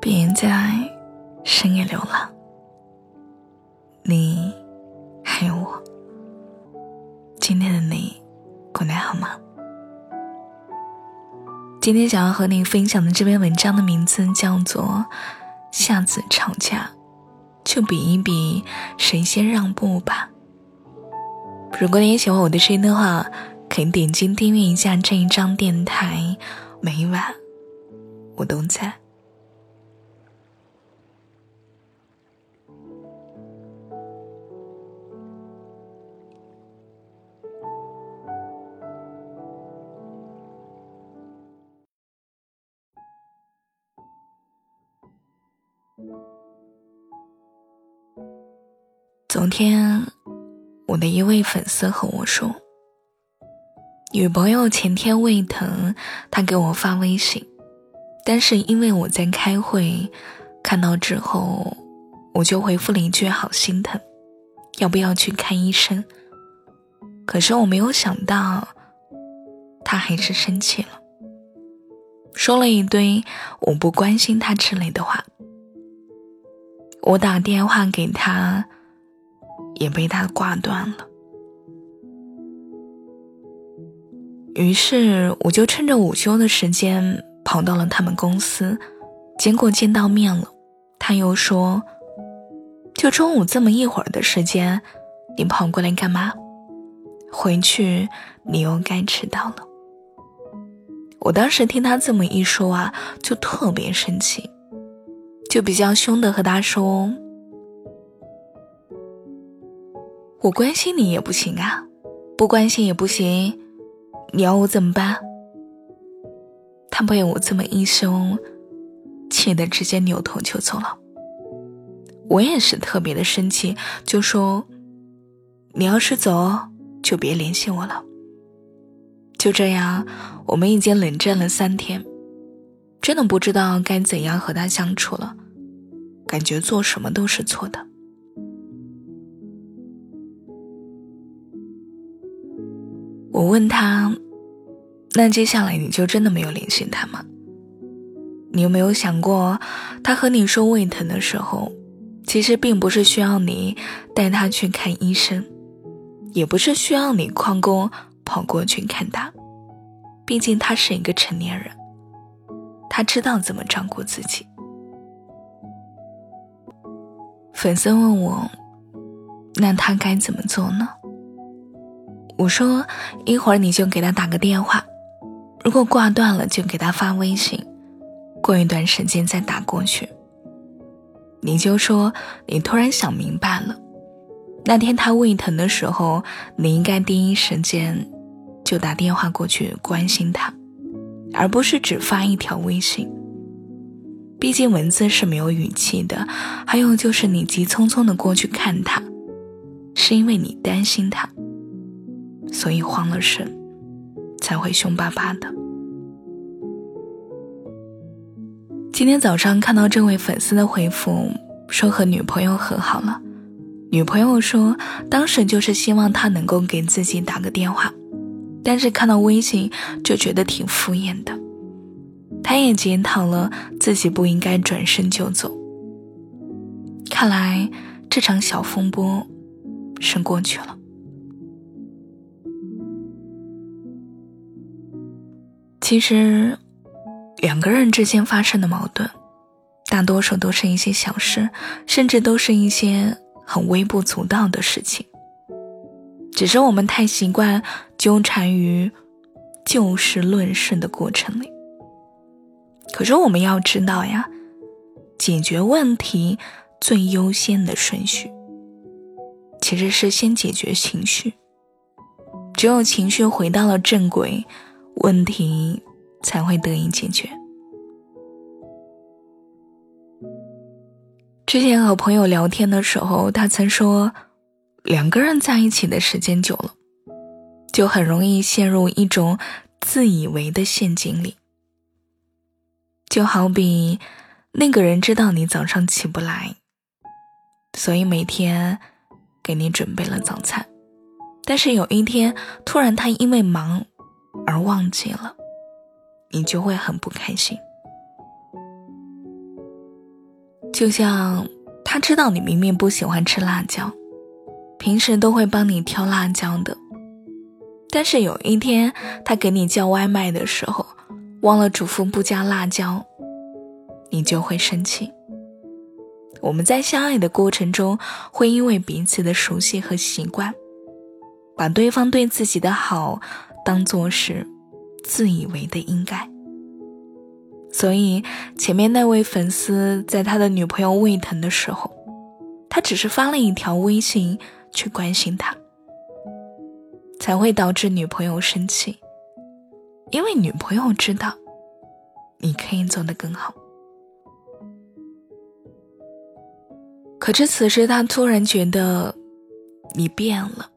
别在深夜流浪。你还有我。今天的你过得好吗？今天想要和你分享的这篇文章的名字叫做《下次吵架就比一比谁先让步吧》。如果你也喜欢我的声音的话，可以点击订阅一下这一张电台，每晚我都在。昨天，我的一位粉丝和我说，女朋友前天胃疼，他给我发微信，但是因为我在开会，看到之后，我就回复了一句“好心疼，要不要去看医生？”可是我没有想到，他还是生气了，说了一堆“我不关心他”之类的话。我打电话给他。也被他挂断了。于是我就趁着午休的时间跑到了他们公司，结果见到面了。他又说：“就中午这么一会儿的时间，你跑过来干嘛？回去你又该迟到了。”我当时听他这么一说啊，就特别生气，就比较凶的和他说。我关心你也不行啊，不关心也不行，你要我怎么办？他被我这么一凶，气得直接扭头就走了。我也是特别的生气，就说：“你要是走，就别联系我了。”就这样，我们已经冷战了三天，真的不知道该怎样和他相处了，感觉做什么都是错的。我问他：“那接下来你就真的没有联系他吗？你有没有想过，他和你说胃疼的时候，其实并不是需要你带他去看医生，也不是需要你旷工跑过去看他。毕竟他是一个成年人，他知道怎么照顾自己。”粉丝问我：“那他该怎么做呢？”我说：“一会儿你就给他打个电话，如果挂断了就给他发微信，过一段时间再打过去。你就说你突然想明白了，那天他胃疼的时候，你应该第一时间就打电话过去关心他，而不是只发一条微信。毕竟文字是没有语气的，还有就是你急匆匆的过去看他，是因为你担心他。”所以慌了神，才会凶巴巴的。今天早上看到这位粉丝的回复，说和女朋友和好了。女朋友说，当时就是希望他能够给自己打个电话，但是看到微信就觉得挺敷衍的。他也检讨了自己不应该转身就走。看来这场小风波是过去了。其实，两个人之间发生的矛盾，大多数都是一些小事，甚至都是一些很微不足道的事情。只是我们太习惯纠缠于就事论事的过程里。可是我们要知道呀，解决问题最优先的顺序，其实是先解决情绪。只有情绪回到了正轨。问题才会得以解决。之前和朋友聊天的时候，他曾说，两个人在一起的时间久了，就很容易陷入一种自以为的陷阱里。就好比那个人知道你早上起不来，所以每天给你准备了早餐，但是有一天突然他因为忙。而忘记了，你就会很不开心。就像他知道你明明不喜欢吃辣椒，平时都会帮你挑辣椒的，但是有一天他给你叫外卖的时候，忘了嘱咐不加辣椒，你就会生气。我们在相爱的过程中，会因为彼此的熟悉和习惯，把对方对自己的好当做是自以为的应该。所以，前面那位粉丝在他的女朋友胃疼的时候，他只是发了一条微信去关心他，才会导致女朋友生气，因为女朋友知道你可以做得更好。可是此时，他突然觉得你变了，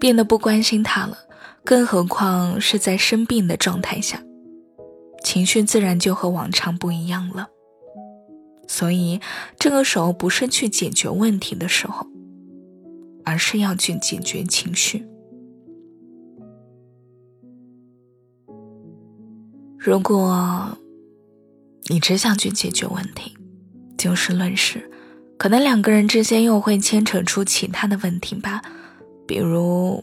变得不关心他了，更何况是在生病的状态下，情绪自然就和往常不一样了。所以，这个时候不是去解决问题的时候，而是要去解决情绪。如果你只想去解决问题，就事论事。可能两个人之间又会牵扯出其他的问题吧，比如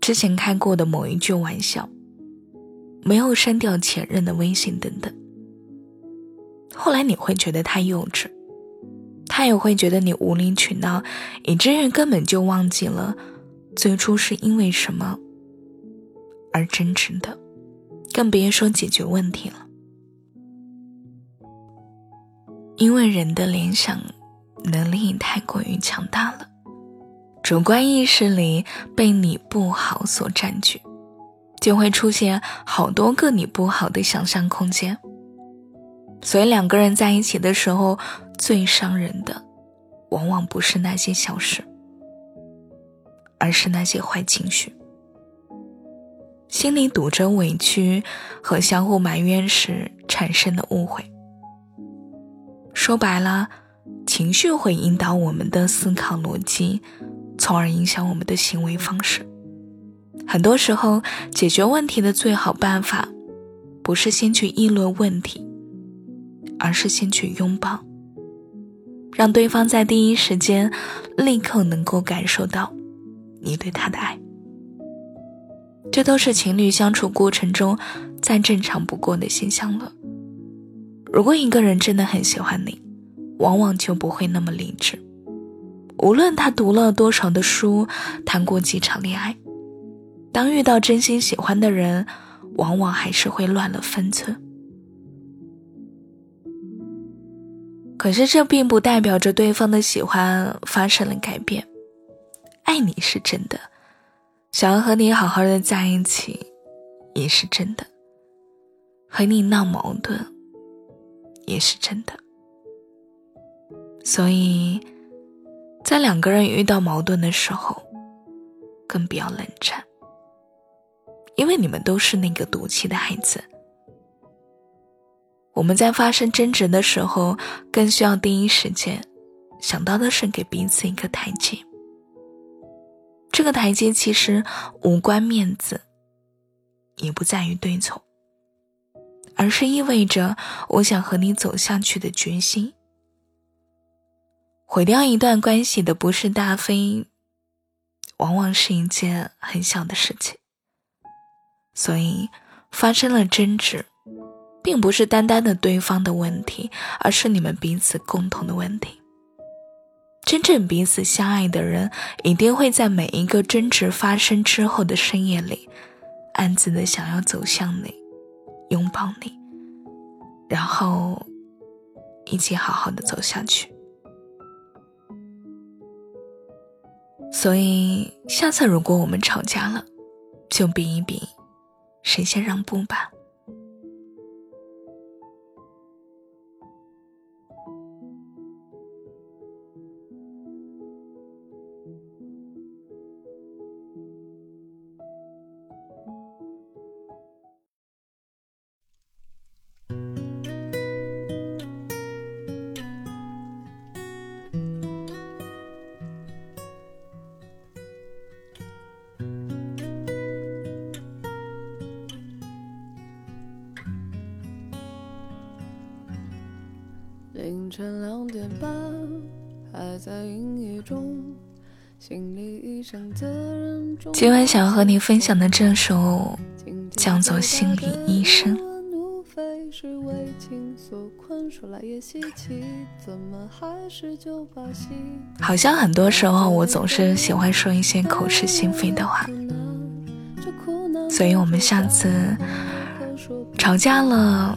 之前开过的某一句玩笑，没有删掉前任的微信等等。后来你会觉得他幼稚，他也会觉得你无理取闹，以至于根本就忘记了最初是因为什么而争执的，更别说解决问题了。因为人的联想。能力太过于强大了，主观意识里被你不好所占据，就会出现好多个你不好的想象空间。所以两个人在一起的时候，最伤人的，往往不是那些小事，而是那些坏情绪。心里堵着委屈和相互埋怨时产生的误会。说白了。情绪会引导我们的思考逻辑，从而影响我们的行为方式。很多时候，解决问题的最好办法，不是先去议论问题，而是先去拥抱，让对方在第一时间立刻能够感受到你对他的爱。这都是情侣相处过程中再正常不过的现象了。如果一个人真的很喜欢你，往往就不会那么理智。无论他读了多少的书，谈过几场恋爱，当遇到真心喜欢的人，往往还是会乱了分寸。可是这并不代表着对方的喜欢发生了改变。爱你是真的，想要和你好好的在一起，也是真的。和你闹矛盾，也是真的。所以，在两个人遇到矛盾的时候，更不要冷战，因为你们都是那个赌气的孩子。我们在发生争执的时候，更需要第一时间想到的是给彼此一个台阶。这个台阶其实无关面子，也不在于对错，而是意味着我想和你走下去的决心。毁掉一段关系的不是大非，往往是一件很小的事情。所以，发生了争执，并不是单单的对方的问题，而是你们彼此共同的问题。真正彼此相爱的人，一定会在每一个争执发生之后的深夜里，暗自的想要走向你，拥抱你，然后一起好好的走下去。所以，下次如果我们吵架了，就比一比，谁先让步吧。凌晨两点半，还在阴影中。今晚想要和你分享的这首叫做《心理医生》。好像很多时候，我总是喜欢说一些口是心非的话，所以我们下次吵架了。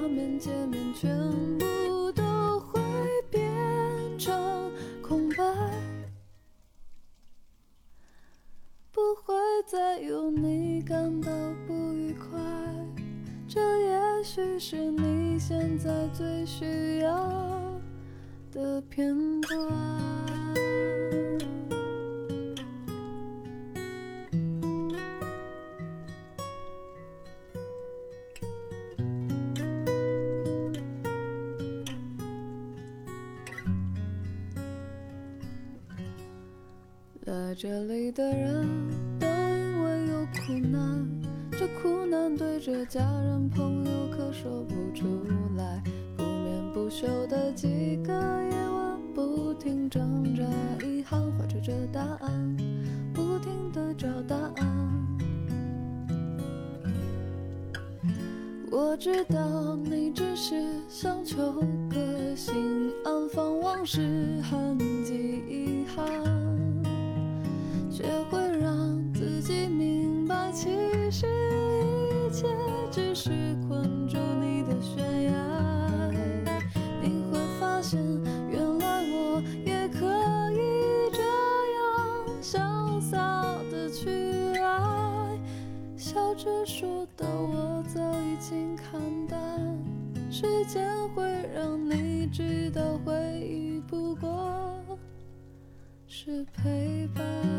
画面界面全部都会变成空白，不会再有你感到不愉快。这也许是你现在最需要的片段。在这里的人都因为有苦难，这苦难对着家人朋友可说不出来，不眠不休的几个夜晚，不停挣扎，遗憾怀揣着答案，不停的找答案。我知道你只是想求个心安，放往事痕迹遗憾。这说的我早已经看淡，时间会让你知道，回忆不过是陪伴。